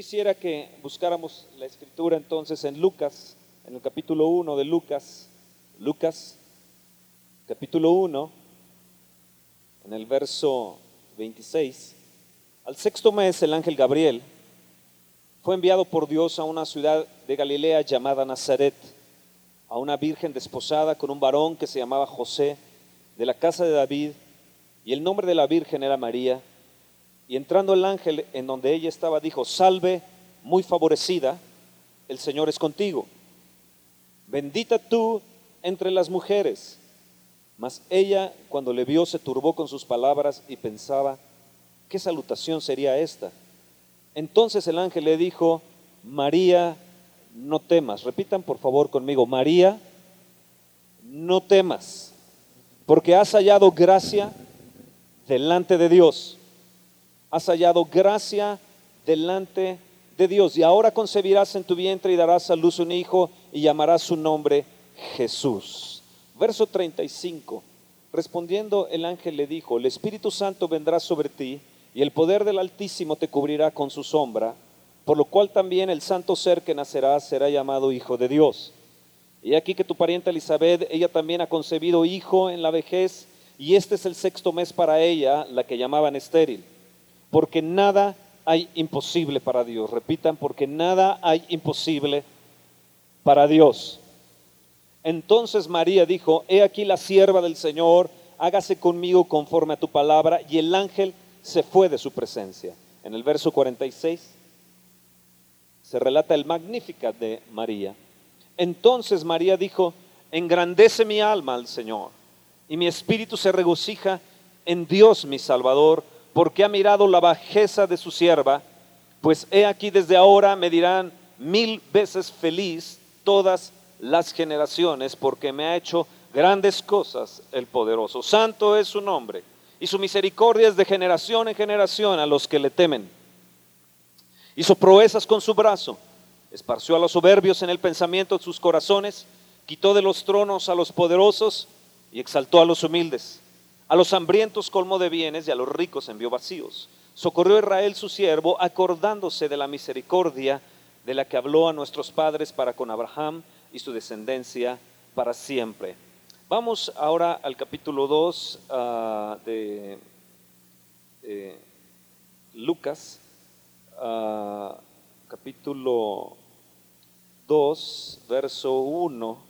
quisiera que buscáramos la escritura entonces en Lucas, en el capítulo 1 de Lucas, Lucas, capítulo 1, en el verso 26. Al sexto mes el ángel Gabriel fue enviado por Dios a una ciudad de Galilea llamada Nazaret, a una virgen desposada con un varón que se llamaba José, de la casa de David, y el nombre de la virgen era María. Y entrando el ángel en donde ella estaba, dijo, salve, muy favorecida, el Señor es contigo. Bendita tú entre las mujeres. Mas ella, cuando le vio, se turbó con sus palabras y pensaba, ¿qué salutación sería esta? Entonces el ángel le dijo, María, no temas. Repitan por favor conmigo, María, no temas, porque has hallado gracia delante de Dios. Has hallado gracia delante de Dios. Y ahora concebirás en tu vientre y darás a luz un hijo y llamarás su nombre Jesús. Verso 35. Respondiendo el ángel le dijo, el Espíritu Santo vendrá sobre ti y el poder del Altísimo te cubrirá con su sombra, por lo cual también el santo ser que nacerá será llamado Hijo de Dios. Y aquí que tu pariente Elizabeth, ella también ha concebido hijo en la vejez, y este es el sexto mes para ella, la que llamaban estéril, porque nada hay imposible para Dios. Repitan, porque nada hay imposible para Dios. Entonces María dijo, he aquí la sierva del Señor, hágase conmigo conforme a tu palabra, y el ángel se fue de su presencia. En el verso 46 se relata el Magnificat de María. Entonces María dijo, engrandece mi alma al Señor y mi espíritu se regocija en Dios mi Salvador, porque ha mirado la bajeza de su sierva, pues he aquí desde ahora me dirán mil veces feliz todas las generaciones, porque me ha hecho grandes cosas el poderoso. Santo es su nombre y su misericordia es de generación en generación a los que le temen. Hizo proezas con su brazo, esparció a los soberbios en el pensamiento de sus corazones, quitó de los tronos a los poderosos y exaltó a los humildes. A los hambrientos colmó de bienes y a los ricos envió vacíos. Socorrió Israel su siervo, acordándose de la misericordia de la que habló a nuestros padres para con Abraham y su descendencia para siempre. Vamos ahora al capítulo 2 ah, de Lucas, ah, capítulo 2, verso 1.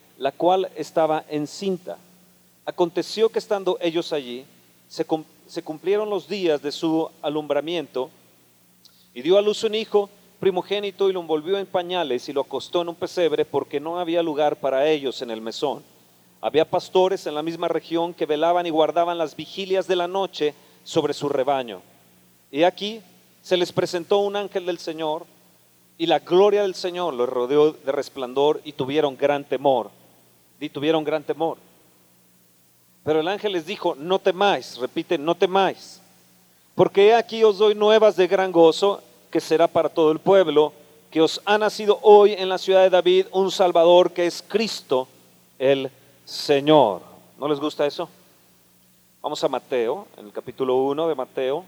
la cual estaba encinta. Aconteció que estando ellos allí, se, se cumplieron los días de su alumbramiento, y dio a luz un hijo, primogénito y lo envolvió en pañales y lo acostó en un pesebre porque no había lugar para ellos en el mesón. Había pastores en la misma región que velaban y guardaban las vigilias de la noche sobre su rebaño. Y aquí se les presentó un ángel del Señor y la gloria del Señor los rodeó de resplandor y tuvieron gran temor. Y tuvieron gran temor. Pero el ángel les dijo, no temáis, repite, no temáis, porque aquí os doy nuevas de gran gozo que será para todo el pueblo, que os ha nacido hoy en la ciudad de David un Salvador que es Cristo el Señor. ¿No les gusta eso? Vamos a Mateo, en el capítulo 1 de Mateo.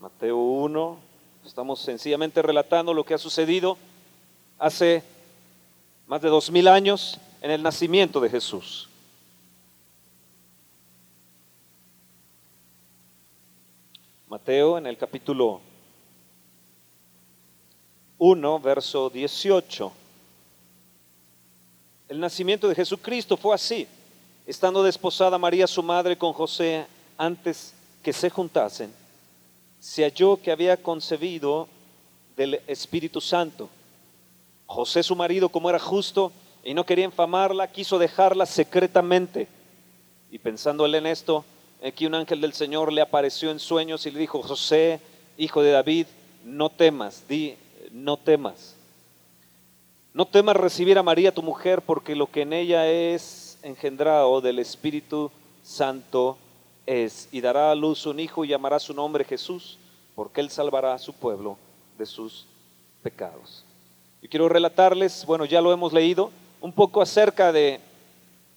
Mateo 1, estamos sencillamente relatando lo que ha sucedido hace más de dos mil años en el nacimiento de Jesús. Mateo en el capítulo 1, verso 18. El nacimiento de Jesucristo fue así. Estando desposada María, su madre, con José, antes que se juntasen, se halló que había concebido del Espíritu Santo. José, su marido, como era justo y no quería infamarla, quiso dejarla secretamente. Y pensando él en esto, aquí un ángel del Señor le apareció en sueños y le dijo, José, hijo de David, no temas, di, no temas. No temas recibir a María tu mujer, porque lo que en ella es engendrado del Espíritu Santo es, y dará a luz un hijo y llamará su nombre Jesús, porque él salvará a su pueblo de sus pecados. Yo quiero relatarles, bueno, ya lo hemos leído, un poco acerca de,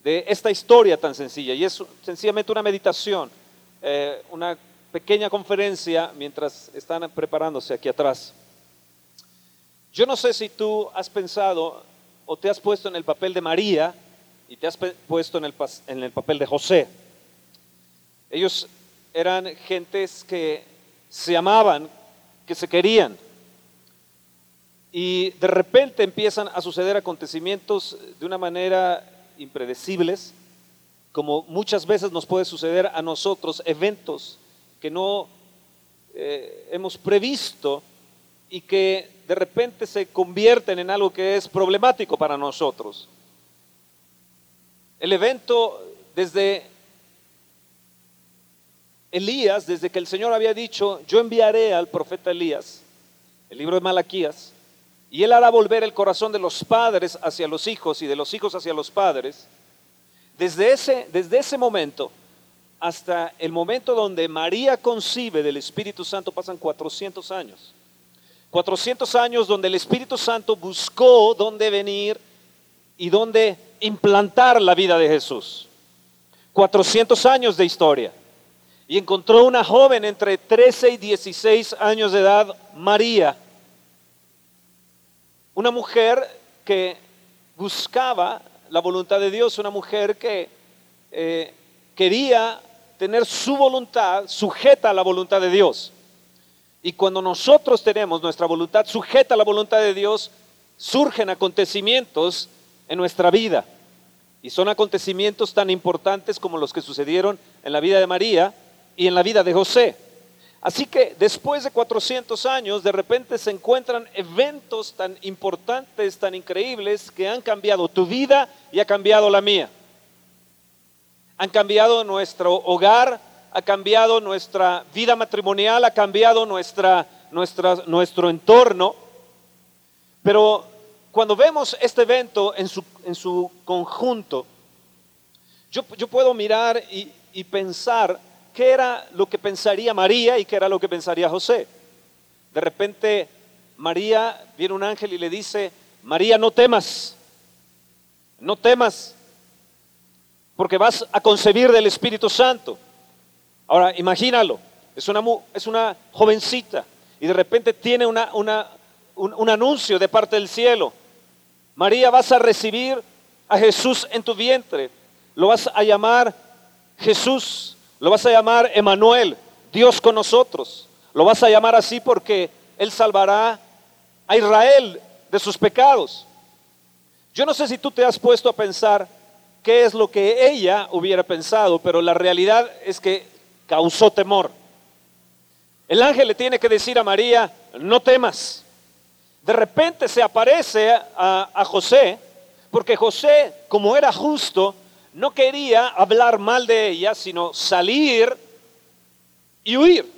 esta historia tan sencilla, y es sencillamente una meditación, eh, una pequeña conferencia mientras están preparándose aquí atrás. Yo no sé si tú has pensado o te has puesto en el papel de María y te has puesto en el, en el papel de José. Ellos eran gentes que se amaban, que se querían. Y de repente empiezan a suceder acontecimientos de una manera impredecibles, como muchas veces nos puede suceder a nosotros, eventos que no eh, hemos previsto y que de repente se convierten en algo que es problemático para nosotros. El evento desde Elías, desde que el Señor había dicho, yo enviaré al profeta Elías, el libro de Malaquías, y él hará volver el corazón de los padres hacia los hijos y de los hijos hacia los padres, desde ese, desde ese momento hasta el momento donde María concibe del Espíritu Santo pasan 400 años. 400 años donde el Espíritu Santo buscó dónde venir y dónde implantar la vida de Jesús. 400 años de historia. Y encontró una joven entre 13 y 16 años de edad, María. Una mujer que buscaba la voluntad de Dios, una mujer que eh, quería tener su voluntad sujeta a la voluntad de Dios. Y cuando nosotros tenemos nuestra voluntad sujeta a la voluntad de Dios, surgen acontecimientos en nuestra vida. Y son acontecimientos tan importantes como los que sucedieron en la vida de María y en la vida de José. Así que después de 400 años, de repente se encuentran eventos tan importantes, tan increíbles, que han cambiado tu vida y ha cambiado la mía han cambiado nuestro hogar, ha cambiado nuestra vida matrimonial, ha cambiado nuestra, nuestro entorno. Pero cuando vemos este evento en su, en su conjunto, yo, puedo mirar y, y pensar qué era lo que pensaría María y qué era lo que pensaría José. De repente María viene un ángel y le dice, María, no temas, no temas, porque vas a concebir del Espíritu Santo. Ahora, imagínalo, es una, es una jovencita y de repente tiene una, una, un, un anuncio de parte del cielo. María, vas a recibir a Jesús en tu vientre. Lo vas a llamar Jesús, lo vas a llamar Emanuel, Dios con nosotros. Lo vas a llamar así porque Él salvará a Israel de sus pecados. Yo no sé si tú te has puesto a pensar qué es lo que ella hubiera pensado, pero la realidad es que causó temor. El ángel le tiene que decir a María, no temas. De repente se aparece a, José, porque José, como era justo, no quería hablar mal de ella, sino salir y huir.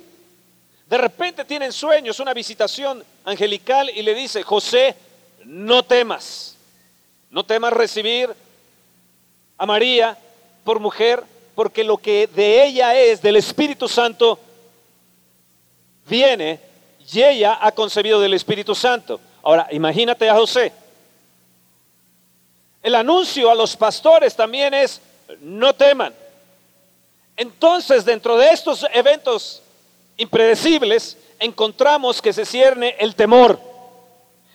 De repente tienen sueños, una visitación angelical y le dice, José, no temas, no temas recibir a María por mujer, porque lo que de ella es, del Espíritu Santo, viene y ella ha concebido del Espíritu Santo. Ahora, imagínate a José. El anuncio a los pastores también es, no teman. Entonces, dentro de estos eventos impredecibles, encontramos que se cierne el temor.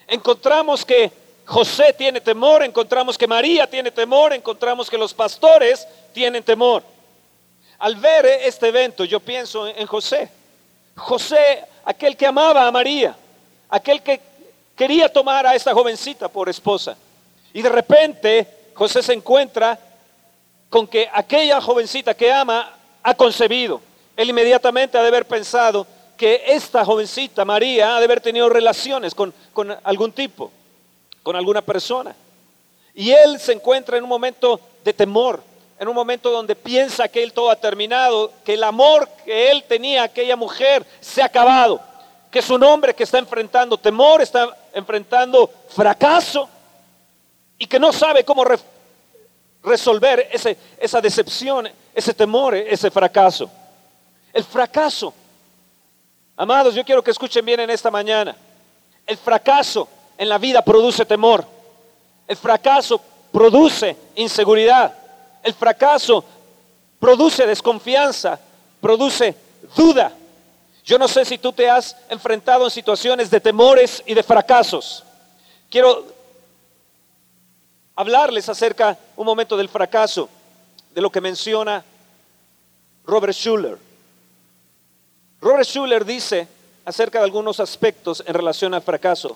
Encontramos que José tiene temor, encontramos que María tiene temor, encontramos que los pastores tienen temor. Al ver este evento, yo pienso en José. José, aquel que amaba a María, aquel que quería tomar a esta jovencita por esposa. Y de repente José se encuentra con que aquella jovencita que ama ha concebido. Él inmediatamente ha de haber pensado que esta jovencita, María, ha de haber tenido relaciones con, con algún tipo con alguna persona. Y él se encuentra en un momento de temor, en un momento donde piensa que él todo ha terminado, que el amor que él tenía a aquella mujer se ha acabado. que es un hombre que está enfrentando temor, está enfrentando fracaso y que no sabe cómo resolver ese, esa decepción, ese temor, ese fracaso. El fracaso. Amados, yo quiero que escuchen bien en esta mañana. El fracaso en la vida produce temor. El fracaso produce inseguridad. El fracaso produce desconfianza, produce duda. Yo no sé si tú te has enfrentado en situaciones de temores y de fracasos. Quiero hablarles acerca un momento del fracaso, de lo que menciona Robert Schuller. Robert Schuller dice acerca de algunos aspectos en relación al fracaso.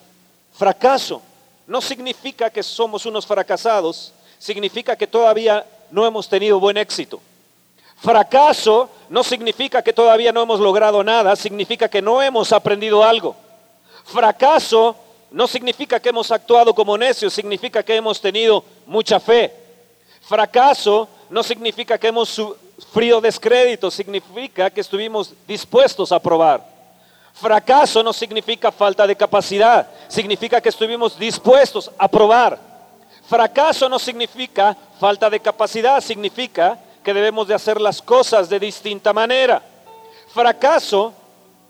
Fracaso no significa que somos unos fracasados, significa que todavía no hemos tenido buen éxito. Fracaso no significa que todavía no hemos logrado nada, significa que no hemos aprendido algo. Fracaso no significa que hemos actuado como necios, significa que hemos tenido mucha fe. Fracaso no significa que hemos sufrido descrédito, significa que estuvimos dispuestos a probar. Fracaso no significa falta de capacidad, significa que estuvimos dispuestos a probar. Fracaso no significa falta de capacidad, significa que debemos de hacer las cosas de distinta manera. Fracaso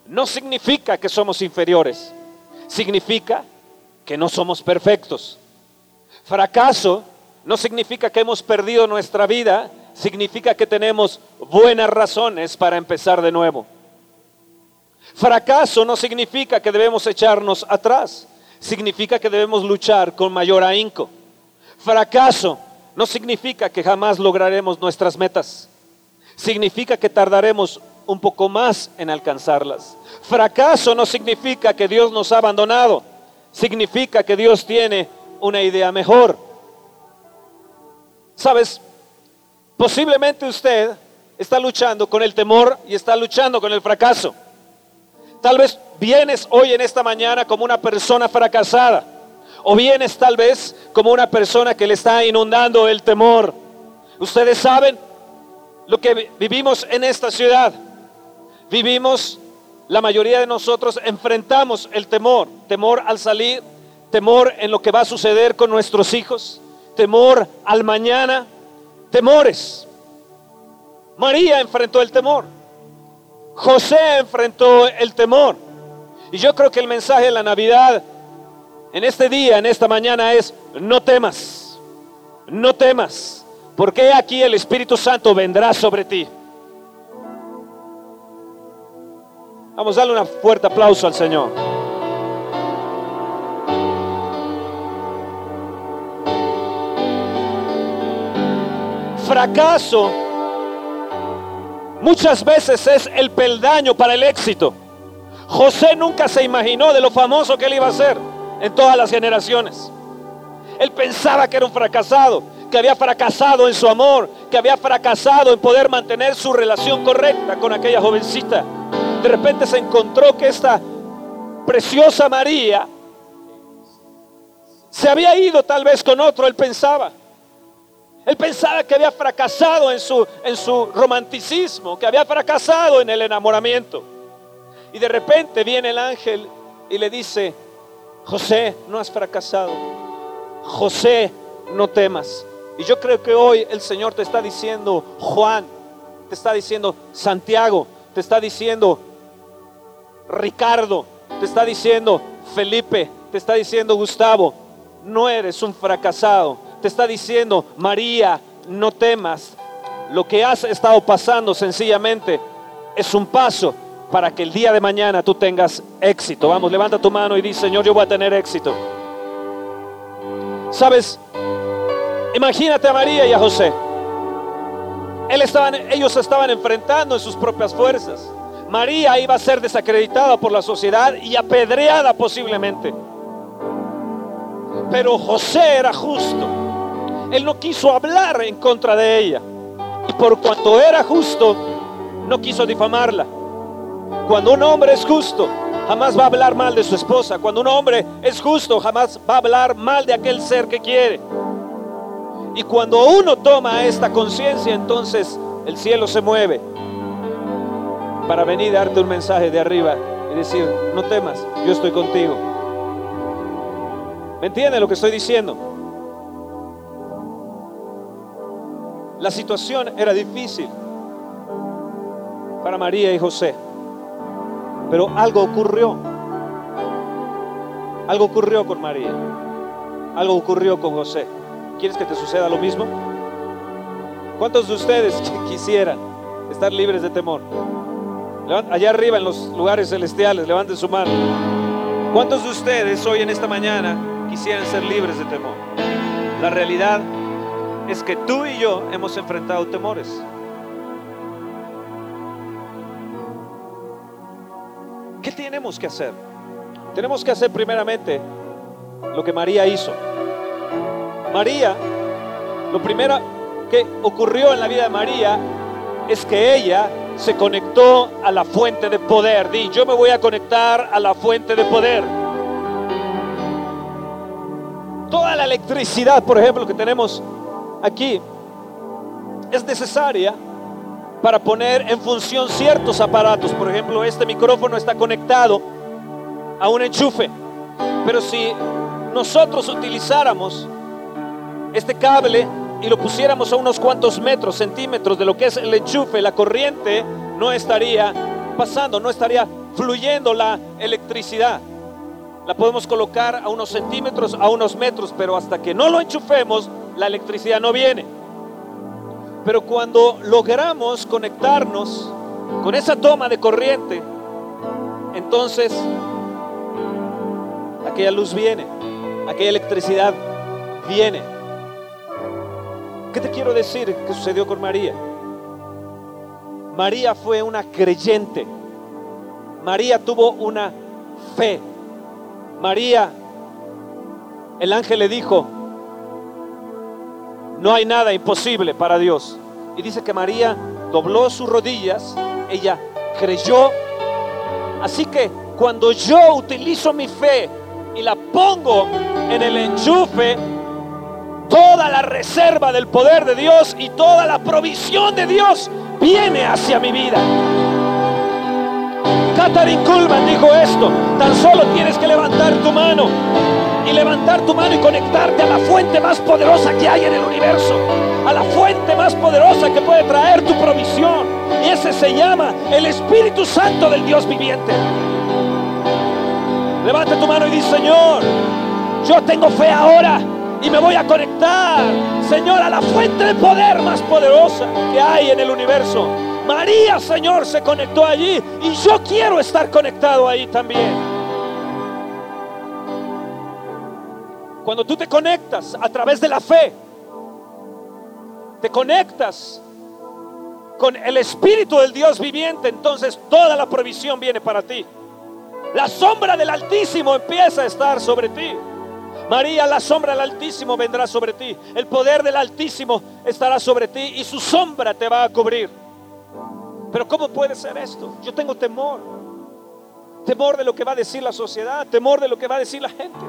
no significa que somos inferiores, significa que no somos perfectos. Fracaso no significa que hemos perdido nuestra vida, significa que tenemos buenas razones para empezar de nuevo. Fracaso no significa que debemos echarnos atrás, significa que debemos luchar con mayor ahínco. Fracaso no significa que jamás lograremos nuestras metas. Significa que tardaremos un poco más en alcanzarlas. Fracaso no significa que Dios nos ha abandonado. Significa que Dios tiene una idea mejor. Sabes, posiblemente usted está luchando con el temor y está luchando con el fracaso. Tal vez vienes hoy en esta mañana como una persona fracasada o vienes tal vez como una persona que le está inundando el temor. Ustedes saben lo que vivimos en esta ciudad. Vivimos, la mayoría de nosotros enfrentamos el temor. Temor al salir, temor en lo que va a suceder con nuestros hijos, temor al mañana, temores. María enfrentó el temor. José enfrentó el temor. Y yo creo que el mensaje de la Navidad en este día, en esta mañana es, no temas, no temas, porque aquí el Espíritu Santo vendrá sobre ti. Vamos a darle un fuerte aplauso al Señor. Fracaso muchas veces es el peldaño para el éxito. José nunca se imaginó de lo famoso que él iba a ser en todas las generaciones. Él pensaba que era un fracasado, que había fracasado en su amor, que había fracasado en poder mantener su relación correcta con aquella jovencita. De repente se encontró que esta preciosa María se había ido tal vez con otro, él pensaba. Él pensaba que había fracasado en su, en su romanticismo, que había fracasado en el enamoramiento. Y de repente viene el ángel y le dice, José, no has fracasado. José, no temas. Y yo creo que hoy el Señor te está diciendo, Juan, te está diciendo, Santiago, te está diciendo, Ricardo, te está diciendo, Felipe, te está diciendo, Gustavo, no eres un fracasado. Te está diciendo, María, no temas. Lo que has estado pasando sencillamente es un paso para que el día de mañana tú tengas éxito. Vamos, levanta tu mano y dice, Señor, yo voy a tener éxito. Sabes, imagínate a María y a José. Él estaban, ellos estaban enfrentando en sus propias fuerzas. María iba a ser desacreditada por la sociedad y apedreada posiblemente. Pero José era justo. Él no quiso hablar en contra de ella. Y por cuanto era justo, no quiso difamarla. Cuando un hombre es justo, jamás va a hablar mal de su esposa. Cuando un hombre es justo, jamás va a hablar mal de aquel ser que quiere. Y cuando uno toma esta conciencia, entonces el cielo se mueve para venir a darte un mensaje de arriba y decir, no temas, yo estoy contigo. ¿Me entiende lo que estoy diciendo? La situación era difícil para María y José, pero algo ocurrió. Algo ocurrió con María, algo ocurrió con José. ¿Quieres que te suceda lo mismo? ¿Cuántos de ustedes quisieran estar libres de temor? Allá arriba en los lugares celestiales, levanten su mano. ¿Cuántos de ustedes hoy en esta mañana quisieran ser libres de temor? La realidad es que tú y yo hemos enfrentado temores. ¿Qué tenemos que hacer? Tenemos que hacer primeramente lo que María hizo. María, lo primero que ocurrió en la vida de María es que ella se conectó a la fuente de poder. Di, yo me voy a conectar a la fuente de poder. Toda la electricidad, por ejemplo, que tenemos aquí, es necesaria para poner en función ciertos aparatos. Por ejemplo, este micrófono está conectado a un enchufe. Pero si nosotros utilizáramos este cable y lo pusiéramos a unos cuantos metros, centímetros de lo que es el enchufe, la corriente no estaría pasando, no estaría fluyendo la electricidad. La podemos colocar a unos centímetros, a unos metros, pero hasta que no lo enchufemos, la electricidad no viene. Pero cuando logramos conectarnos con esa toma de corriente, entonces aquella luz viene, aquella electricidad viene. ¿Qué te quiero decir que sucedió con María? María fue una creyente. María tuvo una fe. María, el ángel le dijo, no hay nada imposible para Dios. Y dice que María dobló sus rodillas, ella creyó. Así que cuando yo utilizo mi fe y la pongo en el enchufe, toda la reserva del poder de Dios y toda la provisión de Dios viene hacia mi vida. Catherine Kuhlman dijo esto, tan solo tienes que levantar tu mano y levantar tu mano y conectarte a la fuente más poderosa que hay en el universo, a la fuente más poderosa que puede traer tu provisión. Y ese se llama el Espíritu Santo del Dios viviente. Levanta tu mano y dice, Señor, yo tengo fe ahora y me voy a conectar, Señor, a la fuente de poder más poderosa que hay en el universo. María, Señor, se conectó allí y yo quiero estar conectado ahí también. Cuando tú te conectas a través de la fe, te conectas con el Espíritu del Dios viviente, entonces toda la provisión viene para ti. La sombra del Altísimo empieza a estar sobre ti. María, la sombra del Altísimo vendrá sobre ti. El poder del Altísimo estará sobre ti y su sombra te va a cubrir. Pero ¿cómo puede ser esto? Yo tengo temor. Temor de lo que va a decir la sociedad, temor de lo que va a decir la gente.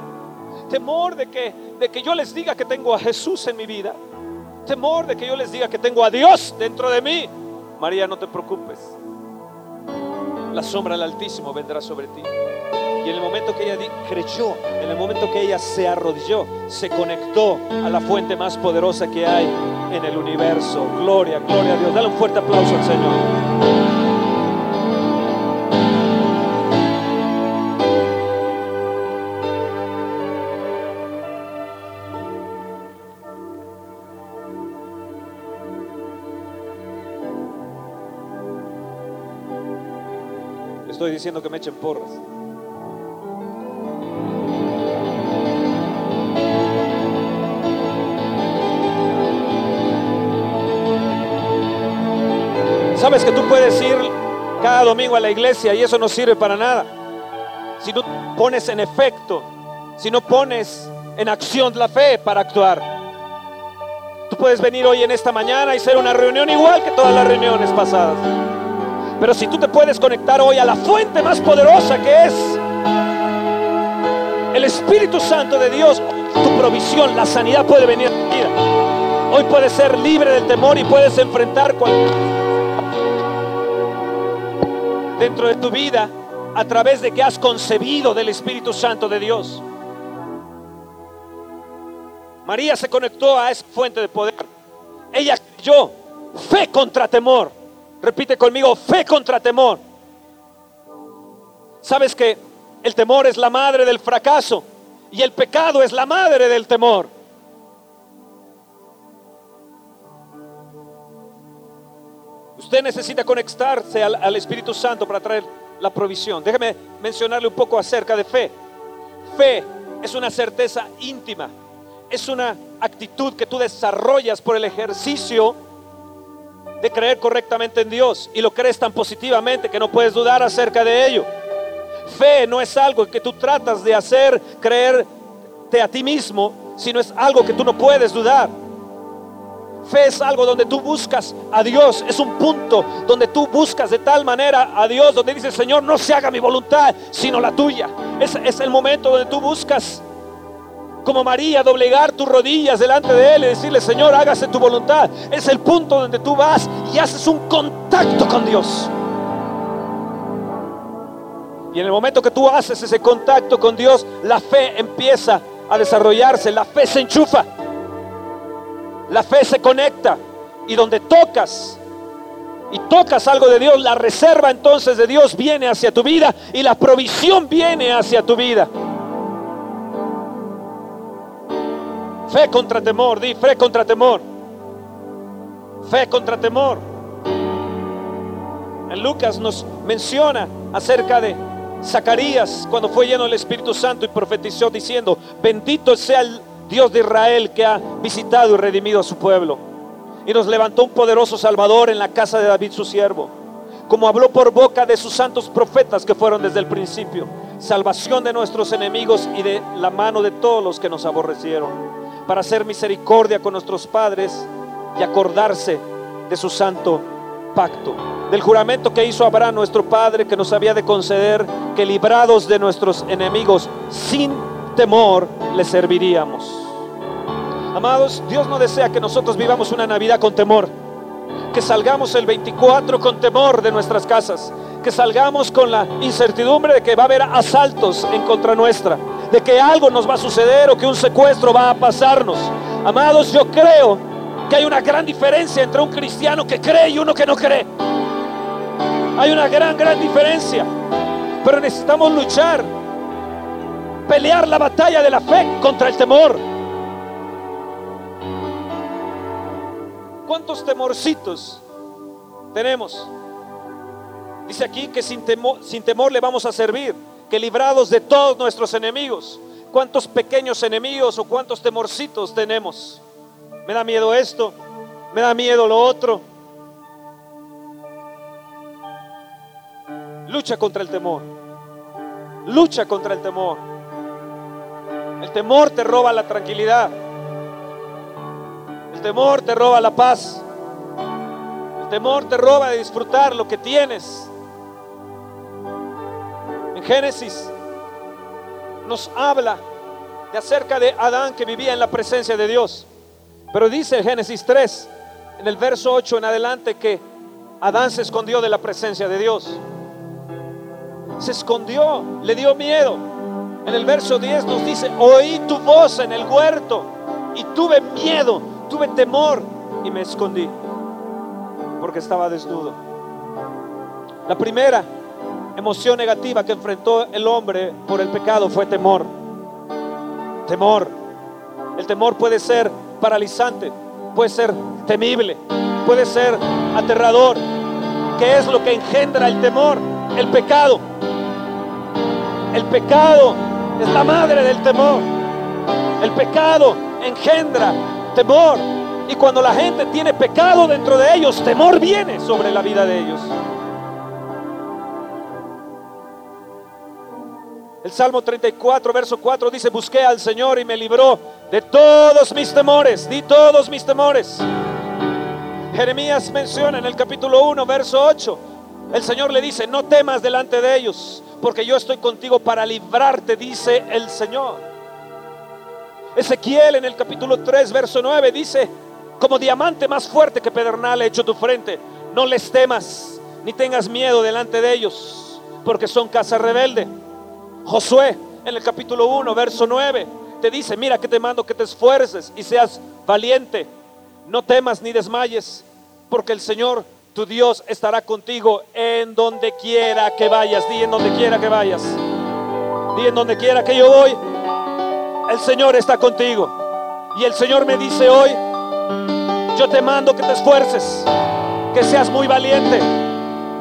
Temor de que, de que yo les diga que tengo a Jesús en mi vida. Temor de que yo les diga que tengo a Dios dentro de mí. María, no te preocupes. La sombra del Altísimo vendrá sobre ti. Y en el momento que ella creyó, en el momento que ella se arrodilló, se conectó a la fuente más poderosa que hay en el universo. Gloria, gloria a Dios. Dale un fuerte aplauso al Señor. estoy diciendo que me echen porras. Puedes ir cada domingo a la iglesia y eso no sirve para nada. Si no pones en efecto, si no pones en acción la fe para actuar. Tú puedes venir hoy en esta mañana y ser una reunión igual que todas las reuniones pasadas. Pero si tú te puedes conectar hoy a la fuente más poderosa que es el Espíritu Santo de Dios, tu provisión, la sanidad puede venir a tu vida. Hoy puedes ser libre del temor y puedes enfrentar cualquier dentro de tu vida a través de que has concebido del Espíritu Santo de Dios. María se conectó a esa fuente de poder. Ella creyó fe contra temor. Repite conmigo, fe contra temor. Sabes que el temor es la madre del fracaso y el pecado es la madre del temor. Usted necesita conectarse al, Espíritu Santo para traer la provisión. Déjeme mencionarle un poco acerca de fe. Fe es una certeza íntima, es una actitud que tú desarrollas por el ejercicio de creer correctamente en Dios y lo crees tan positivamente que no puedes dudar acerca de ello. Fe no es algo que tú tratas de hacer creerte a ti mismo, sino es algo que tú no puedes dudar. Fe es algo donde tú buscas a Dios, es un punto donde tú buscas de tal manera a Dios, donde dices, Señor, no se haga mi voluntad, sino la tuya. Es, es el momento donde tú buscas, como María, doblegar tus rodillas delante de Él y decirle, Señor, hágase tu voluntad. Es el punto donde tú vas y haces un contacto con Dios. Y en el momento que tú haces ese contacto con Dios, la fe empieza a desarrollarse, la fe se enchufa. La fe se conecta y donde tocas y tocas algo de Dios, la reserva entonces de Dios viene hacia tu vida y la provisión viene hacia tu vida. Fe contra temor, di fe contra temor. Fe contra temor. En Lucas nos menciona acerca de Zacarías cuando fue lleno del Espíritu Santo y profetizó diciendo, bendito sea el Dios de Israel que ha visitado y redimido a su pueblo. Y nos levantó un poderoso Salvador en la casa de David su siervo, como habló por boca de sus santos profetas que fueron desde el principio, salvación de nuestros enemigos y de la mano de todos los que nos aborrecieron, para hacer misericordia con nuestros padres y acordarse de su santo pacto, del juramento que hizo Abraham nuestro Padre, que nos había de conceder que librados de nuestros enemigos sin temor le serviríamos. Amados, Dios no desea que nosotros vivamos una Navidad con temor, que salgamos el 24 con temor de nuestras casas, que salgamos con la incertidumbre de que va a haber asaltos en contra nuestra, de que algo nos va a suceder o que un secuestro va a pasarnos. Amados, yo creo que hay una gran diferencia entre un cristiano que cree y uno que no cree. Hay una gran, gran diferencia. Pero necesitamos luchar, pelear la batalla de la fe contra el temor. ¿Cuántos temorcitos tenemos? Dice aquí que sin temor, sin temor le vamos a servir, que librados de todos nuestros enemigos. ¿Cuántos pequeños enemigos o cuántos temorcitos tenemos? Me da miedo esto, me da miedo lo otro. Lucha contra el temor. Lucha contra el temor. El temor te roba la tranquilidad temor te roba la paz. El temor te roba de disfrutar lo que tienes. En Génesis nos habla de acerca de Adán que vivía en la presencia de Dios. Pero dice Génesis 3, en el verso 8 en adelante, que Adán se escondió de la presencia de Dios. Se escondió, le dio miedo. En el verso 10 nos dice, oí tu voz en el huerto y tuve miedo tuve temor y me escondí porque estaba desnudo. La primera emoción negativa que enfrentó el hombre por el pecado fue temor. Temor. El temor puede ser paralizante, puede ser temible, puede ser aterrador. ¿Qué es lo que engendra el temor? El pecado. El pecado es la madre del temor. El pecado engendra temor. Y cuando la gente tiene pecado dentro de ellos, temor viene sobre la vida de ellos. El Salmo 34, verso 4 dice, busqué al Señor y me libró de todos mis temores, di todos mis temores. Jeremías menciona en el capítulo 1, verso 8, el Señor le dice, no temas delante de ellos, porque yo estoy contigo para librarte, dice el Señor. Ezequiel en el capítulo 3, verso 9 dice, como diamante más fuerte que pedernal he hecho tu frente, no les temas, ni tengas miedo delante de ellos, porque son casa rebelde. Josué en el capítulo 1, verso 9, te dice, mira que te mando que te esfuerces y seas valiente. No temas ni desmayes, porque el Señor, tu Dios, estará contigo en donde quiera que vayas. Di en donde quiera que vayas. Di en donde quiera que yo voy. El Señor está contigo. Y el Señor me dice hoy, yo te mando que te esfuerces, que seas muy valiente.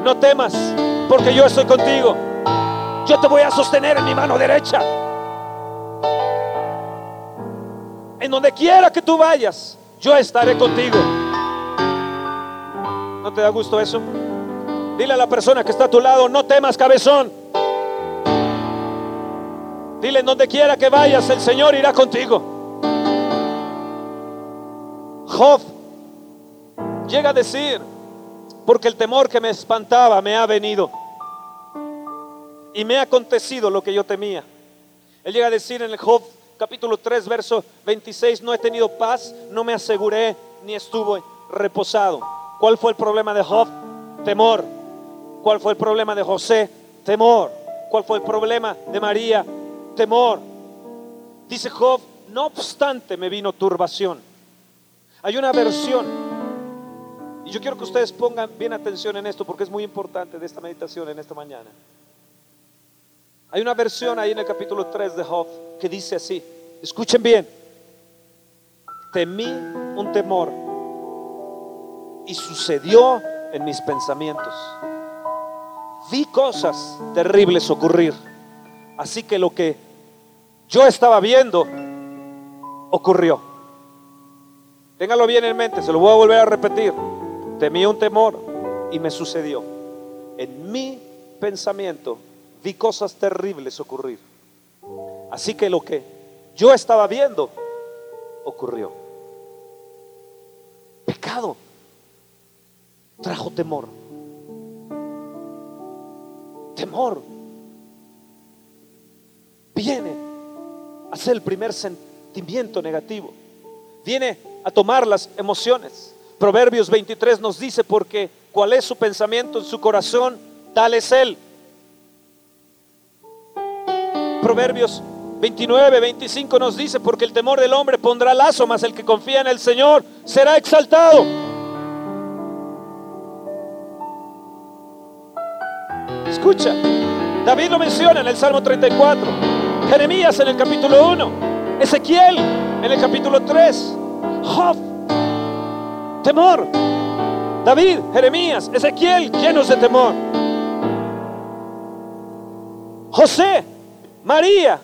No temas, porque yo estoy contigo. Yo te voy a sostener en mi mano derecha. En donde quiera que tú vayas, yo estaré contigo. ¿No te da gusto eso? Dile a la persona que está a tu lado, no temas cabezón. Dile donde quiera que vayas, el Señor irá contigo. Job llega a decir, porque el temor que me espantaba me ha venido y me ha acontecido lo que yo temía. Él llega a decir en el Job capítulo 3, verso 26, no he tenido paz, no me aseguré ni estuve reposado. ¿Cuál fue el problema de Job? Temor. ¿Cuál fue el problema de José? Temor. ¿Cuál fue el problema de María? Temor. Dice Job, no obstante me vino turbación. Hay una versión, y yo quiero que ustedes pongan bien atención en esto porque es muy importante de esta meditación en esta mañana. Hay una versión ahí en el capítulo 3 de Job que dice así, escuchen bien, temí un temor y sucedió en mis pensamientos. Vi cosas terribles ocurrir, así que lo que yo estaba viendo ocurrió. Téngalo bien en mente, se lo voy a volver a repetir. Temí un temor y me sucedió. En mi pensamiento vi cosas terribles ocurrir. Así que lo que yo estaba viendo ocurrió. Pecado trajo temor. Temor viene a ser el primer sentimiento negativo. Viene a tomar las emociones. Proverbios 23 nos dice porque cuál es su pensamiento en su corazón, tal es él. Proverbios 29, 25 nos dice, porque el temor del hombre pondrá lazo, mas el que confía en el Señor será exaltado. Escucha, David lo menciona en el Salmo 34, Jeremías en el capítulo 1, Ezequiel en el capítulo 3, Job, temor, David, Jeremías, Ezequiel llenos de temor, José María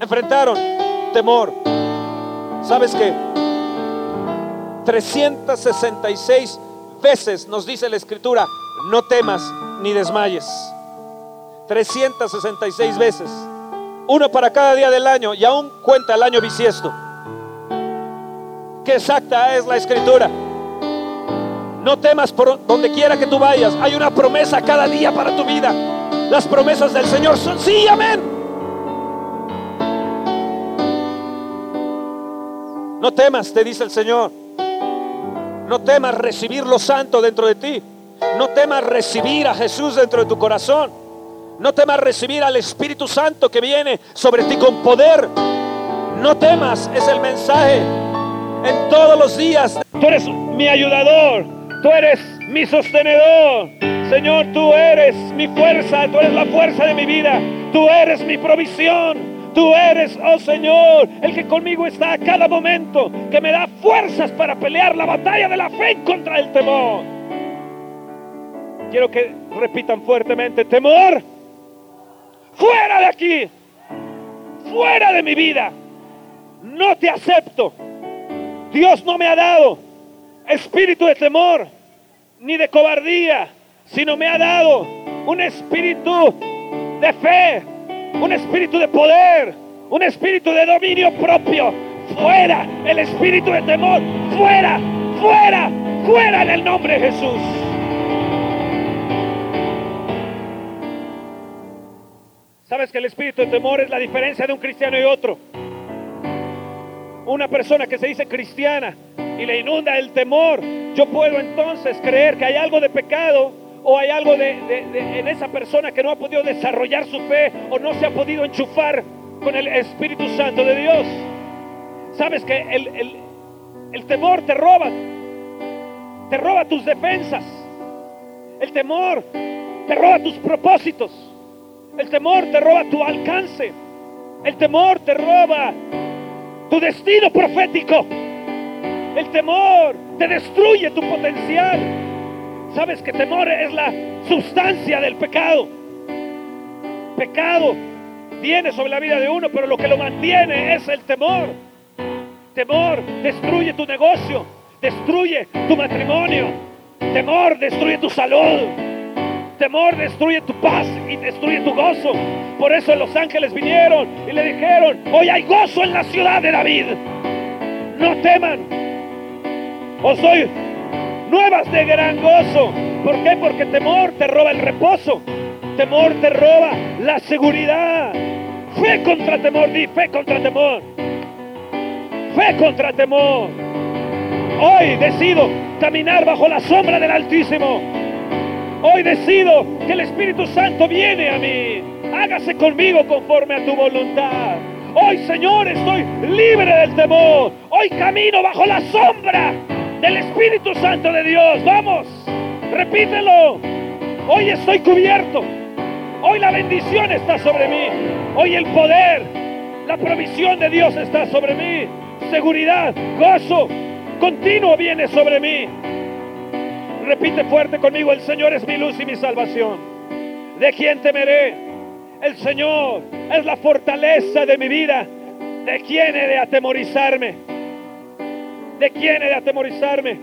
enfrentaron temor. ¿Sabes qué? 366 veces nos dice la escritura, no temas ni desmayes. 366 veces. Uno para cada día del año y aún cuenta el año bisiesto. Qué exacta es la escritura. No temas por donde quiera que tú vayas. Hay una promesa cada día para tu vida. Las promesas del Señor son sí, amén. No temas, te dice el Señor. No temas recibir lo santo dentro de ti. No temas recibir a Jesús dentro de tu corazón. No temas recibir al Espíritu Santo que viene sobre ti con poder. No temas, es el mensaje en todos los días. Tú eres mi ayudador, tú eres mi sostenedor. Señor, tú eres mi fuerza, tú eres la fuerza de mi vida, tú eres mi provisión. Tú eres, oh Señor, el que conmigo está a cada momento, que me da fuerzas para pelear la batalla de la fe contra el temor. Quiero que repitan fuertemente, temor, fuera de aquí, fuera de mi vida, no te acepto. Dios no me ha dado espíritu de temor ni de cobardía, sino me ha dado un espíritu de fe, un espíritu de poder, un espíritu de dominio propio. Fuera el espíritu de temor, fuera, fuera, fuera en el nombre de Jesús. ¿Sabes que el espíritu de temor es la diferencia de un cristiano y otro? Una persona que se dice cristiana y le inunda el temor, yo puedo entonces creer que hay algo de pecado o hay algo de, en esa persona que no ha podido desarrollar su fe o no se ha podido enchufar con el Espíritu Santo de Dios. Sabes que el, el temor te roba, te roba tus defensas. El temor te roba tus propósitos. El temor te roba tu alcance. El temor te roba tu destino profético. El temor te destruye tu potencial. Sabes que temor es la sustancia del pecado. Pecado viene sobre la vida de uno, pero lo que lo mantiene es el temor. Temor destruye tu negocio, destruye tu matrimonio. Temor destruye tu salud. Temor destruye tu paz y destruye tu gozo. Por eso los ángeles vinieron y le dijeron, hoy hay gozo en la ciudad de David. No teman. Os doy nuevas de gran gozo. ¿Por qué? Porque temor te roba el reposo. Temor te roba la seguridad. Fe contra temor, di fe contra temor. Fe contra temor. Hoy decido caminar bajo la sombra del Altísimo Hoy decido que el Espíritu Santo viene a mí. Hágase conmigo conforme a tu voluntad. Hoy, Señor, estoy libre del temor. Hoy camino bajo la sombra del Espíritu Santo de Dios. Vamos, repítelo. Hoy estoy cubierto. Hoy la bendición está sobre mí. Hoy el poder, la provisión de Dios está sobre mí. Seguridad, gozo continuo viene sobre mí. Repite fuerte conmigo, el Señor es mi luz y mi salvación. ¿De quién temeré? El Señor es la fortaleza de mi vida. ¿De quién he de atemorizarme? ¿De quién he de atemorizarme?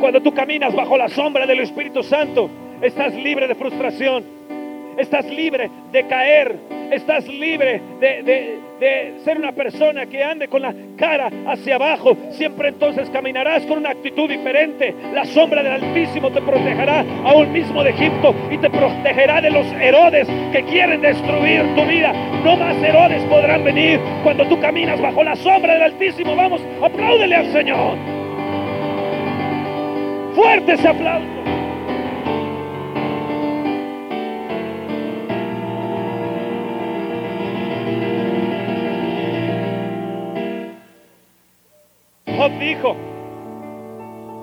Cuando tú caminas bajo la sombra del Espíritu Santo, estás libre de frustración. Estás libre de caer. Estás libre de, de ser una persona que ande con la cara hacia abajo, siempre entonces caminarás con una actitud diferente. La sombra del Altísimo te protegerá aún mismo de Egipto y te protegerá de los Herodes que quieren destruir tu vida. No más Herodes podrán venir cuando tú caminas bajo la sombra del Altísimo. Vamos, apláudele al Señor. Fuerte ese aplauso. Dijo,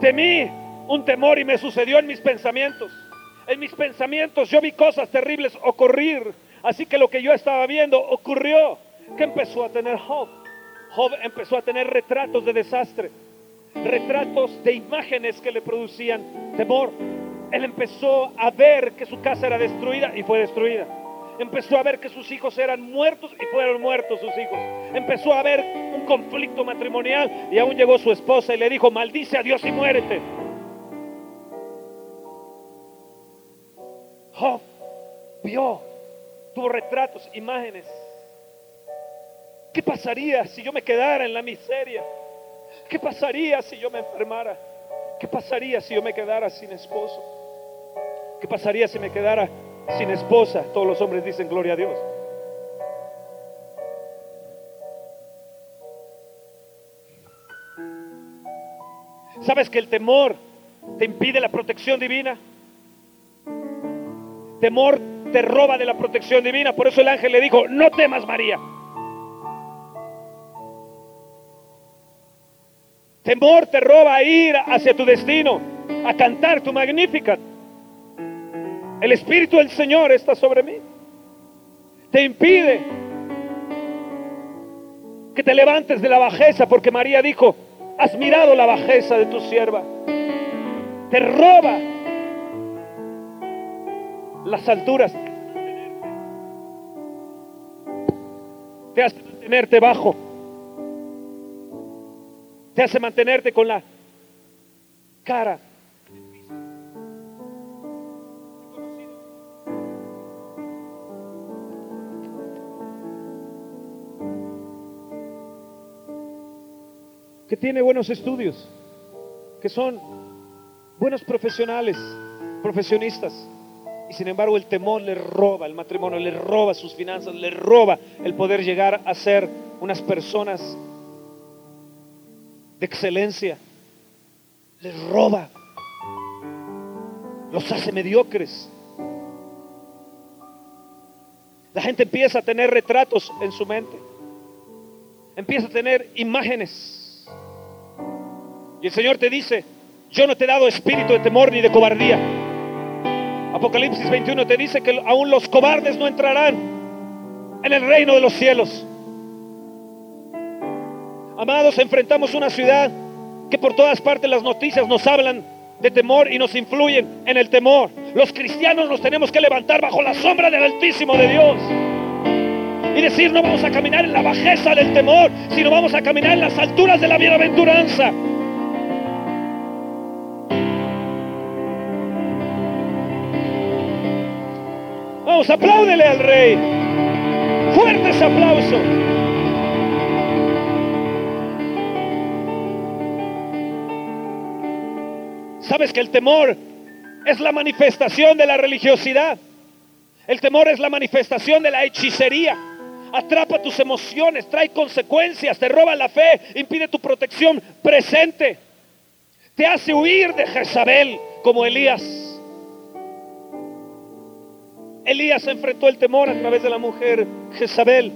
temí un temor y me sucedió en mis pensamientos. En mis pensamientos yo vi cosas terribles ocurrir. Así que lo que yo estaba viendo ocurrió. que empezó a tener Job? Job empezó a tener retratos de desastre, retratos de imágenes que le producían temor. Él empezó a ver que su casa era destruida y fue destruida. Empezó a ver que sus hijos eran muertos y fueron muertos sus hijos. Empezó a ver un conflicto matrimonial y aún llegó su esposa y le dijo, maldice a Dios y muérete. Job vio, tuvo retratos, imágenes. ¿Qué pasaría si yo me quedara en la miseria? ¿Qué pasaría si yo me enfermara? ¿Qué pasaría si yo me quedara sin esposo? ¿Qué pasaría si me quedara sin esposa, todos los hombres dicen gloria a Dios. ¿Sabes que el temor te impide la protección divina? Temor te roba de la protección divina. Por eso el ángel le dijo, no temas María. Temor te roba a ir hacia tu destino, a cantar tu magnífica. El Espíritu del Señor está sobre mí. Te impide que te levantes de la bajeza, porque María dijo, has mirado la bajeza de tu sierva. Te roba las alturas. Te hace mantenerte bajo. Te hace mantenerte con la cara que tiene buenos estudios, que son buenos profesionales, profesionistas. Y sin embargo el temor le roba el matrimonio, le roba sus finanzas, le roba el poder llegar a ser unas personas de excelencia. Le roba. los hace mediocres. La gente empieza a tener retratos en su mente. Empieza a tener imágenes. Y el Señor te dice, yo no te he dado espíritu de temor ni de cobardía. Apocalipsis 21 te dice que aún los cobardes no entrarán en el reino de los cielos. Amados, enfrentamos una ciudad que por todas partes las noticias nos hablan de temor y nos influyen en el temor. Los cristianos nos tenemos que levantar bajo la sombra del Altísimo de Dios. Y decir, no vamos a caminar en la bajeza del temor, sino vamos a caminar en las alturas de la bienaventuranza. Vamos, apláudele al rey. Fuertes aplausos. ¿Sabes que el temor es la manifestación de la religiosidad? El temor es la manifestación de la hechicería. Atrapa tus emociones, trae consecuencias, te roba la fe, impide tu protección presente. Te hace huir de Jezabel como Elías. Elías enfrentó el temor a través de la mujer Jezabel.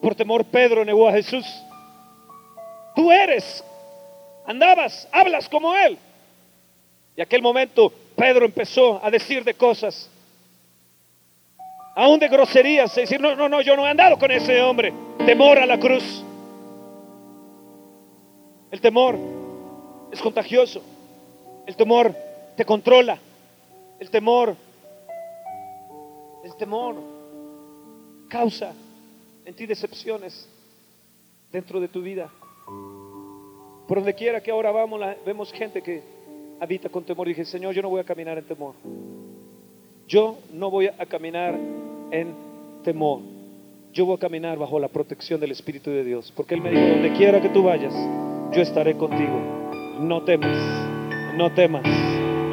Por temor Pedro negó a Jesús. Tú eres andabas, hablas como él. Y aquel momento Pedro empezó a decir de cosas, aún de groserías, decir, no, no, no, yo no he andado con ese hombre. Temor a la cruz. El temor es contagioso. El temor te controla. El temor, el temor causa en ti decepciones dentro de tu vida. Por donde quiera que ahora vamos, vemos gente que habita con temor. Y dije, Señor, yo no voy a caminar en temor. Yo no voy a caminar en temor. Yo voy a caminar bajo la protección del Espíritu de Dios. Porque Él me dijo, donde quiera que tú vayas, yo estaré contigo. No temas, no temas,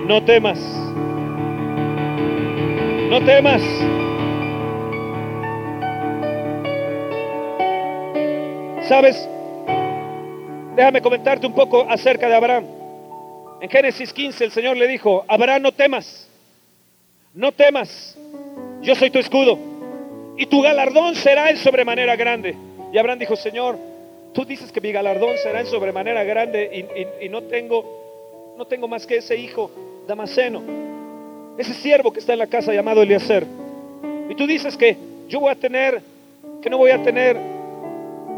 no temas. No temas. ¿Sabes? Déjame comentarte un poco acerca de Abraham. En Génesis 15 el Señor le dijo, Abraham no temas, no temas, yo soy tu escudo y tu galardón será en sobremanera grande. Y Abraham dijo, Señor, tú dices que mi galardón será en sobremanera grande y, no, tengo, no tengo más que ese hijo Damaseno, ese siervo que está en la casa llamado Eliezer. Y tú dices que yo voy a tener, que no voy a tener,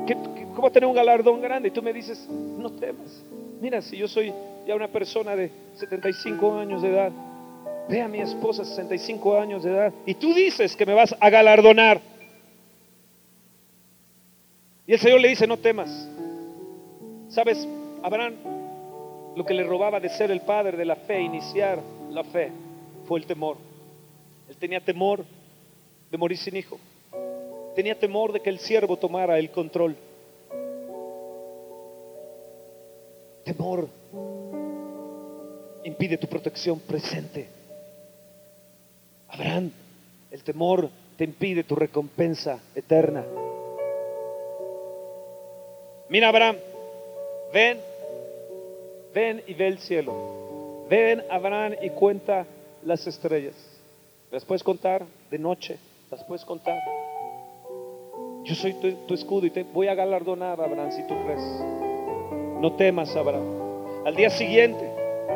que, ¿Cómo tener un galardón grande? Y tú me dices, no temas. Mira, si yo soy ya una persona de 75 años de edad, ve a mi esposa 65 años de edad, y tú dices que me vas a galardonar. Y el Señor le dice, no temas. ¿Sabes? Abraham, lo que le robaba de ser el padre de la fe, iniciar la fe, fue el temor. Él tenía temor de morir sin hijo. Tenía temor de que el siervo tomara el control. Temor impide tu protección presente. Abraham, el temor te impide tu recompensa eterna. Mira, Abraham, ven, ven y ve el cielo. Ven, Abraham, y cuenta las estrellas. Las puedes contar de noche, las puedes contar. Yo soy tu, escudo y te voy a galardonar, Abraham, si tú crees. No temas, Abraham. Al día siguiente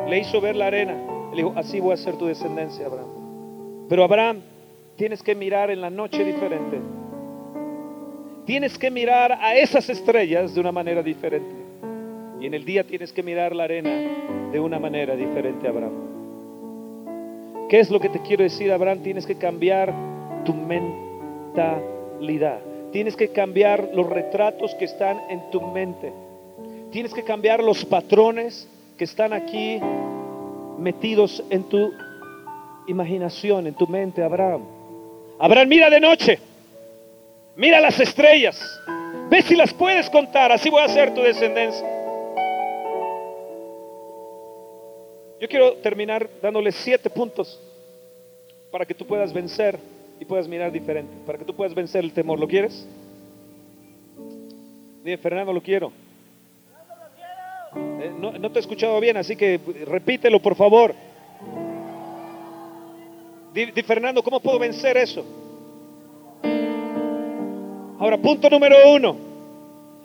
le hizo ver la arena. Le dijo, así voy a ser tu descendencia, Abraham. Pero Abraham, tienes que mirar en la noche diferente. Tienes que mirar a esas estrellas de una manera diferente. Y en el día tienes que mirar la arena de una manera diferente, Abraham. ¿Qué es lo que te quiero decir, Abraham? Tienes que cambiar tu mentalidad. Tienes que cambiar los retratos que están en tu mente. Tienes que cambiar los patrones que están aquí metidos en tu imaginación, en tu mente, Abraham. Abraham, mira de noche, mira las estrellas, ve si las puedes contar, así voy a hacer tu descendencia. Yo quiero terminar dándole siete puntos para que tú puedas vencer y puedas mirar diferente, para que tú puedas vencer el temor. ¿Lo quieres? Dime, Fernando, lo quiero. Eh, no, te he escuchado bien, así que repítelo, por favor. Di, Fernando, ¿cómo puedo vencer eso? Ahora, punto número uno.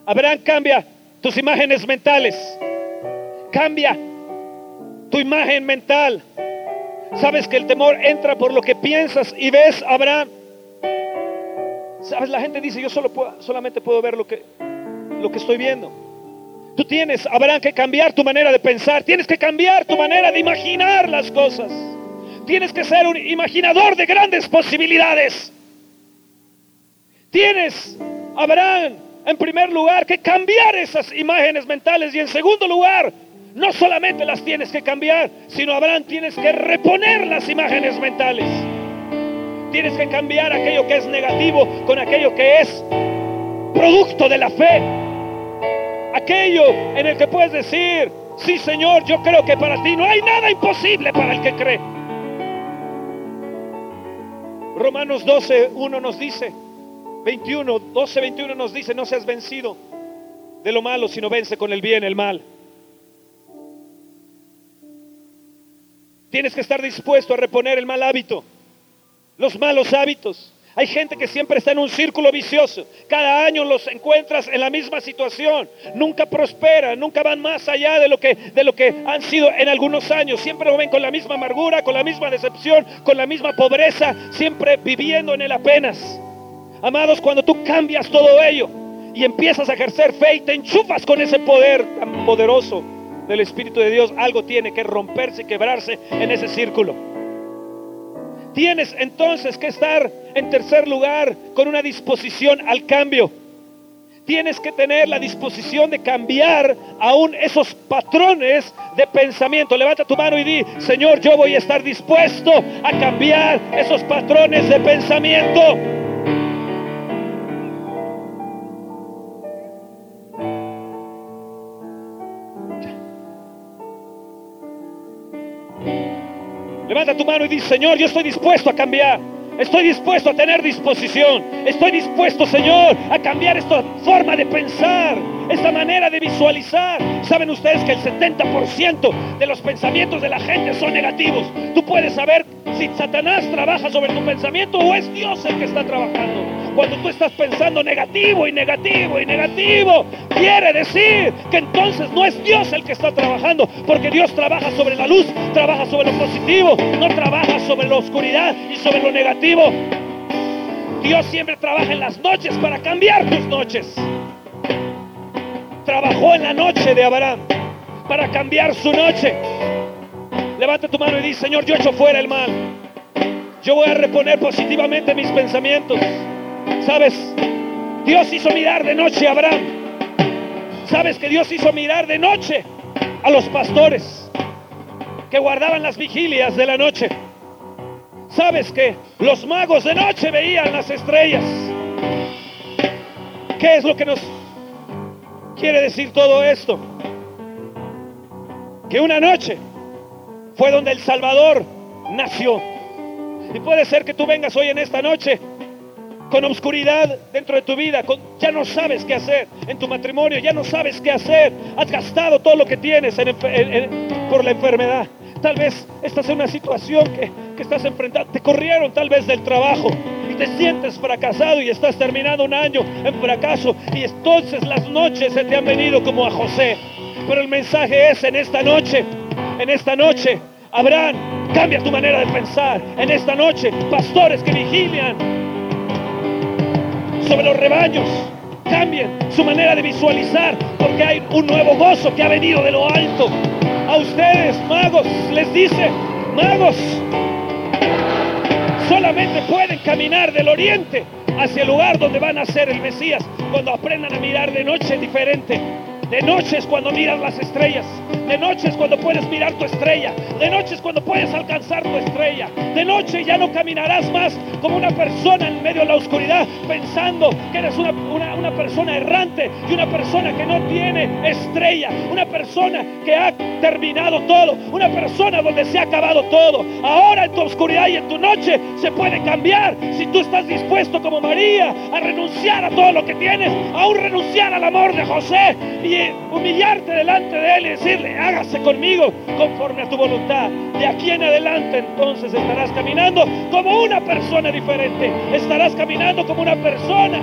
Abraham cambia tus imágenes mentales. Cambia tu imagen mental. Sabes que el temor entra por lo que piensas y ves, Abraham. Sabes, la gente dice, yo solo puedo, solamente puedo ver lo que, lo que estoy viendo. Tú tienes, Abraham, que cambiar tu manera de pensar. Tienes que cambiar tu manera de imaginar las cosas. Tienes que ser un imaginador de grandes posibilidades. Tienes, Abraham, en primer lugar, que cambiar esas imágenes mentales. Y en segundo lugar, no solamente las tienes que cambiar, sino Abraham tienes que reponer las imágenes mentales. Tienes que cambiar aquello que es negativo con aquello que es producto de la fe. Aquello en el que puedes decir, sí Señor, yo creo que para ti no hay nada imposible para el que cree. Romanos 12, 1 nos dice, 21, 12, 21 nos dice, no seas vencido de lo malo, sino vence con el bien el mal. Tienes que estar dispuesto a reponer el mal hábito, los malos hábitos. Hay gente que siempre está en un círculo vicioso. Cada año los encuentras en la misma situación. Nunca prosperan, nunca van más allá de lo que, de lo que han sido en algunos años. Siempre lo ven con la misma amargura, con la misma decepción, con la misma pobreza, siempre viviendo en el apenas. Amados, cuando tú cambias todo ello y empiezas a ejercer fe y te enchufas con ese poder tan poderoso, del Espíritu de Dios, algo tiene que romperse y quebrarse en ese círculo. Tienes entonces que estar en tercer lugar con una disposición al cambio. Tienes que tener la disposición de cambiar aún esos patrones de pensamiento. Levanta tu mano y di, Señor, yo voy a estar dispuesto a cambiar esos patrones de pensamiento. Levanta tu mano y dice, Señor, yo estoy dispuesto a cambiar. Estoy dispuesto a tener disposición. Estoy dispuesto, Señor, a cambiar esta forma de pensar, esta manera de visualizar. Saben ustedes que el 70% de los pensamientos de la gente son negativos. Tú puedes saber si Satanás trabaja sobre tu pensamiento o es Dios el que está trabajando. Cuando tú estás pensando negativo y negativo y negativo, quiere decir que entonces no es Dios el que está trabajando, porque Dios trabaja sobre la luz, trabaja sobre lo positivo, no trabaja sobre la oscuridad y sobre lo negativo. Dios siempre trabaja en las noches para cambiar tus noches. Trabajó en la noche de Abraham para cambiar su noche. Levanta tu mano y dice, Señor, yo echo fuera el mal. Yo voy a reponer positivamente mis pensamientos. ¿Sabes? Dios hizo mirar de noche a Abraham. ¿Sabes que Dios hizo mirar de noche a los pastores que guardaban las vigilias de la noche? ¿Sabes que los magos de noche veían las estrellas? ¿Qué es lo que nos quiere decir todo esto? Que una noche fue donde el Salvador nació. Y puede ser que tú vengas hoy en esta noche con oscuridad dentro de tu vida, ya no sabes qué hacer en tu matrimonio, ya no sabes qué hacer, has gastado todo lo que tienes por la enfermedad. Tal vez estás en una situación que, que estás enfrentando, te corrieron tal vez del trabajo y te sientes fracasado y estás terminando un año en fracaso y entonces las noches se te han venido como a José. Pero el mensaje es en esta noche, en esta noche, Abraham, cambia tu manera de pensar. En esta noche, pastores que vigilian, sobre los rebaños. Cambien su manera de visualizar porque hay un nuevo gozo que ha venido de lo alto. A ustedes, magos, les dice, magos, solamente pueden caminar del oriente hacia el lugar donde van a ser el Mesías cuando aprendan a mirar de noche diferente. De noche es cuando miras las estrellas. De noche es cuando puedes mirar tu estrella. De noche es cuando puedes alcanzar tu estrella. De noche ya no caminarás más como una persona en medio de la oscuridad pensando que eres una, una, persona errante y una persona que no tiene estrella. Una persona que ha terminado todo. Una persona donde se ha acabado todo. Ahora en tu oscuridad y en tu noche se puede cambiar si tú estás dispuesto como María a renunciar a todo lo que tienes. Aún renunciar al amor de José y humillarte delante de Él y decirle, hágase conmigo conforme a tu voluntad. De aquí en adelante entonces estarás caminando como una persona diferente. Estarás caminando como una persona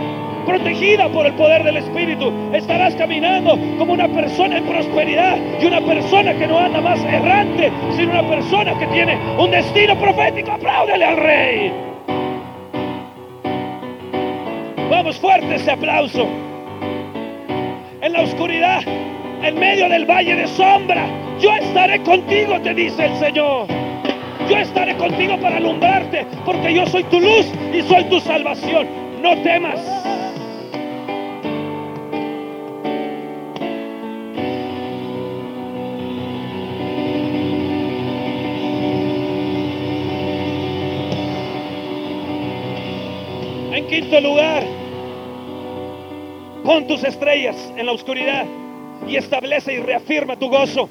protegida por el poder del Espíritu. Estarás caminando como una persona en prosperidad y una persona que no anda más errante, sino una persona que tiene un destino profético. Apláudele al Rey. Vamos fuerte ese aplauso. En la oscuridad, en medio del valle de sombra, yo estaré contigo, te dice el Señor. Yo estaré contigo para alumbrarte, porque yo soy tu luz y soy tu salvación. No temas. En quinto lugar, pon tus estrellas en la oscuridad y establece y reafirma tu gozo.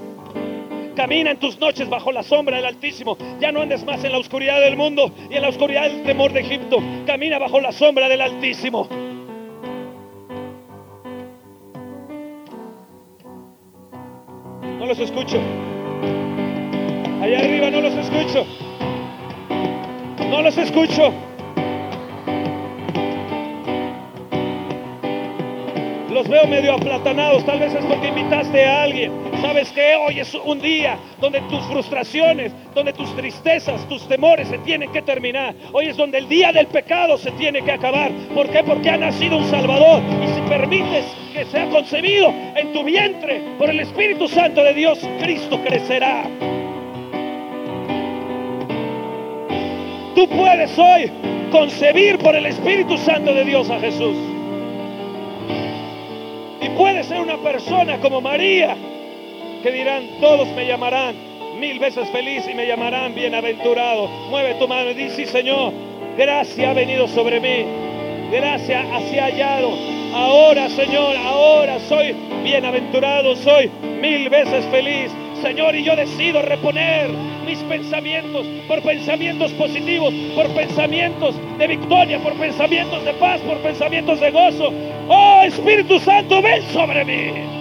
Camina en tus noches bajo la sombra del Altísimo. Ya no andes más en la oscuridad del mundo y en la oscuridad del temor de Egipto. Camina bajo la sombra del Altísimo. No los escucho. Allá arriba no los escucho. No los escucho. Los veo medio aplatanados, tal vez es porque invitaste a alguien. ¿Sabes qué? Hoy es un día donde tus frustraciones, donde tus tristezas, tus temores se tienen que terminar. Hoy es donde el día del pecado se tiene que acabar. ¿Por qué? Porque ha nacido un Salvador. Y si permites que sea concebido en tu vientre por el Espíritu Santo de Dios, Cristo crecerá. Tú puedes hoy concebir por el Espíritu Santo de Dios a Jesús. Y puedes ser una persona como María, que dirán, todos me llamarán mil veces feliz y me llamarán bienaventurado. Mueve tu mano y dice, sí, Señor, gracia ha venido sobre mí, gracia ha hallado. Ahora, Señor, ahora soy bienaventurado, soy mil veces feliz. Señor, y yo decido reponer mis pensamientos por pensamientos positivos, por pensamientos de victoria, por pensamientos de paz, por pensamientos de gozo. Oh Espíritu Santo, ven sobre mí.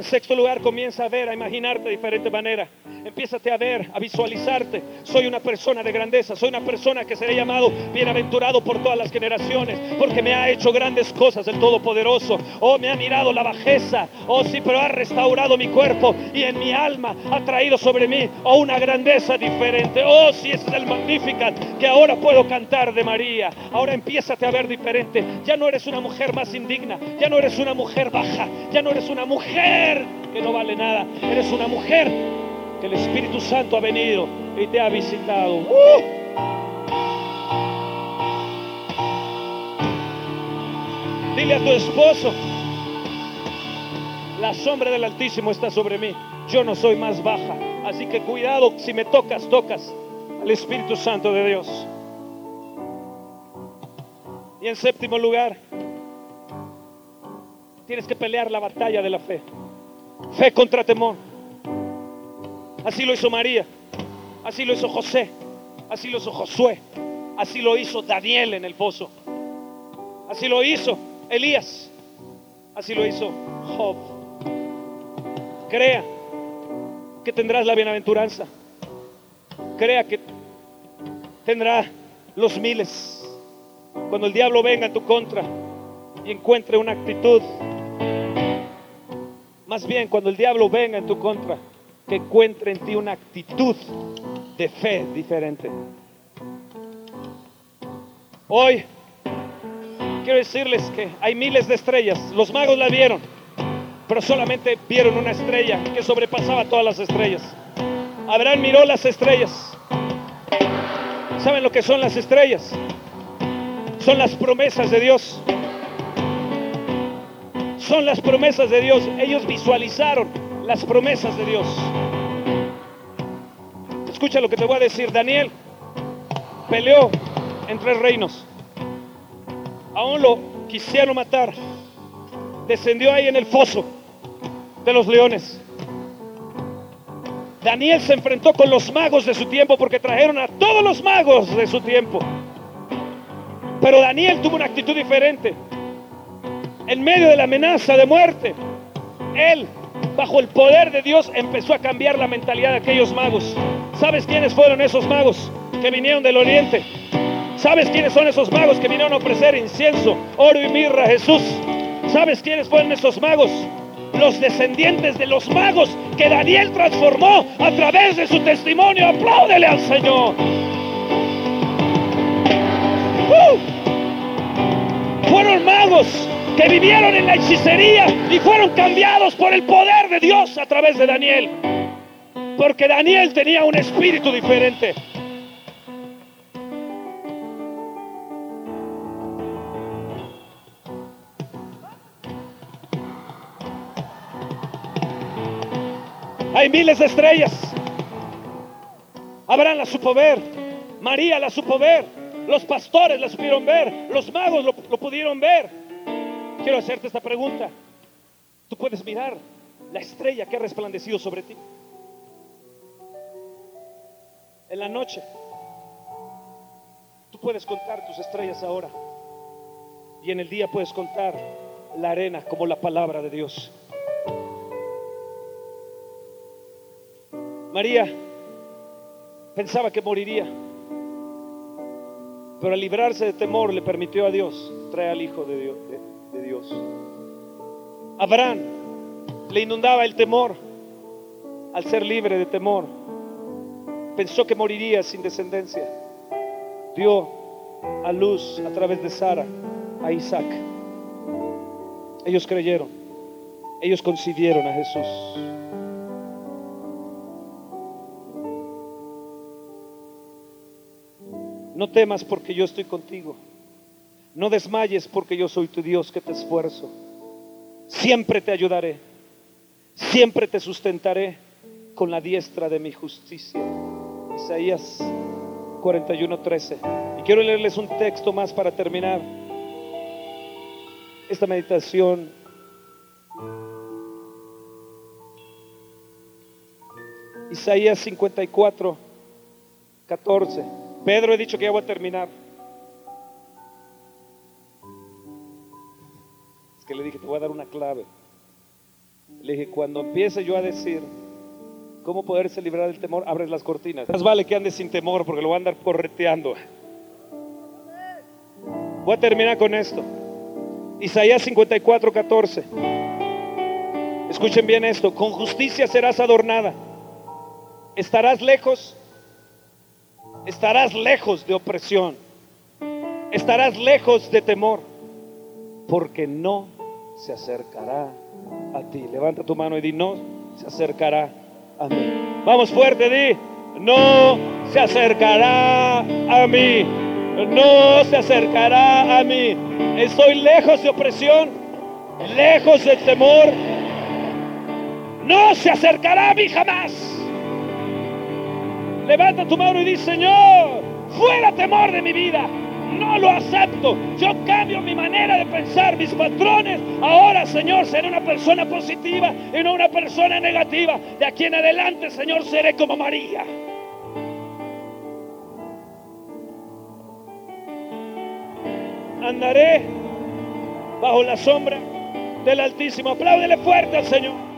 En sexto lugar, comienza a ver, a imaginarte de diferente manera. Empiézate a ver, a visualizarte. Soy una persona de grandeza, soy una persona que seré llamado bienaventurado por todas las generaciones, porque me ha hecho grandes cosas el Todopoderoso. Oh, me ha mirado la bajeza. Oh, sí, pero ha restaurado mi cuerpo y en mi alma ha traído sobre mí oh, una grandeza diferente. Oh, sí, ese es el Magnificat que ahora puedo cantar de María. Ahora empiézate a ver diferente. Ya no eres una mujer más indigna, ya no eres una mujer baja, ya no eres una mujer que no vale nada. Eres una mujer que el Espíritu Santo ha venido y te ha visitado. ¡Uh! Dile a tu esposo, la sombra del Altísimo está sobre mí. Yo no soy más baja. Así que cuidado, si me tocas, tocas al Espíritu Santo de Dios. Y en séptimo lugar, tienes que pelear la batalla de la fe. Fe contra temor. Así lo hizo María. Así lo hizo José. Así lo hizo Josué. Así lo hizo Daniel en el pozo. Así lo hizo Elías. Así lo hizo Job. Crea que tendrás la bienaventuranza. Crea que tendrá los miles. Cuando el diablo venga en tu contra y encuentre una actitud más bien, cuando el diablo venga en tu contra, que encuentre en ti una actitud de fe diferente. Hoy quiero decirles que hay miles de estrellas. Los magos la vieron, pero solamente vieron una estrella que sobrepasaba todas las estrellas. Abraham miró las estrellas. ¿Saben lo que son las estrellas? Son las promesas de Dios son las promesas de Dios. Ellos visualizaron las promesas de Dios. Escucha lo que te voy a decir. Daniel peleó en tres reinos. Aún lo quisieron matar. Descendió ahí en el foso de los leones. Daniel se enfrentó con los magos de su tiempo porque trajeron a todos los magos de su tiempo. Pero Daniel tuvo una actitud diferente. En medio de la amenaza de muerte, él, bajo el poder de Dios, empezó a cambiar la mentalidad de aquellos magos. ¿Sabes quiénes fueron esos magos que vinieron del oriente? ¿Sabes quiénes son esos magos que vinieron a ofrecer incienso, oro y mirra a Jesús? ¿Sabes quiénes fueron esos magos? Los descendientes de los magos que Daniel transformó a través de su testimonio. Apláudele al Señor. ¡Uh! Fueron magos que vivieron en la hechicería y fueron cambiados por el poder de Dios a través de Daniel. Porque Daniel tenía un espíritu diferente. Hay miles de estrellas. Abraham la supo ver. María la supo ver. Los pastores la supieron ver. Los magos lo, lo pudieron ver. Quiero hacerte esta pregunta. Tú puedes mirar la estrella que ha resplandecido sobre ti. En la noche. Tú puedes contar tus estrellas ahora. Y en el día puedes contar la arena como la palabra de Dios. María pensaba que moriría, pero al librarse de temor le permitió a Dios traer al Hijo de Dios. De, Dios. Abraham le inundaba el temor al ser libre de temor. Pensó que moriría sin descendencia. Dio a luz a través de Sara a Isaac. Ellos creyeron. Ellos concibieron a Jesús. No temas porque yo estoy contigo. No desmayes porque yo soy tu Dios que te esfuerzo. Siempre te ayudaré. Siempre te sustentaré con la diestra de mi justicia. Isaías 41:13. Y quiero leerles un texto más para terminar esta meditación. Isaías 54, 14. Pedro, he dicho que ya voy a terminar. Le dije, te voy a dar una clave. Le dije, cuando empiece yo a decir cómo poderse librar del temor, abres las cortinas. Más vale que andes sin temor porque lo voy a andar correteando. Voy a terminar con esto. Isaías 54, 14. Escuchen bien esto. Con justicia serás adornada. Estarás lejos estarás lejos de opresión, estarás lejos de temor, porque no se acercará a ti. Levanta tu mano y di, no se acercará a mí. Vamos fuerte, di, no se acercará a mí, no se acercará a mí. Estoy lejos de opresión, lejos de temor. No se acercará a mí jamás. Levanta tu mano y dice, Señor, fuera temor de mi vida. No lo acepto. Yo cambio mi manera de pensar, mis patrones. Ahora, Señor, seré una persona positiva y no una persona negativa. De aquí en adelante, Señor, seré como María. Andaré bajo la sombra del Altísimo. Apláudele fuerte al Señor.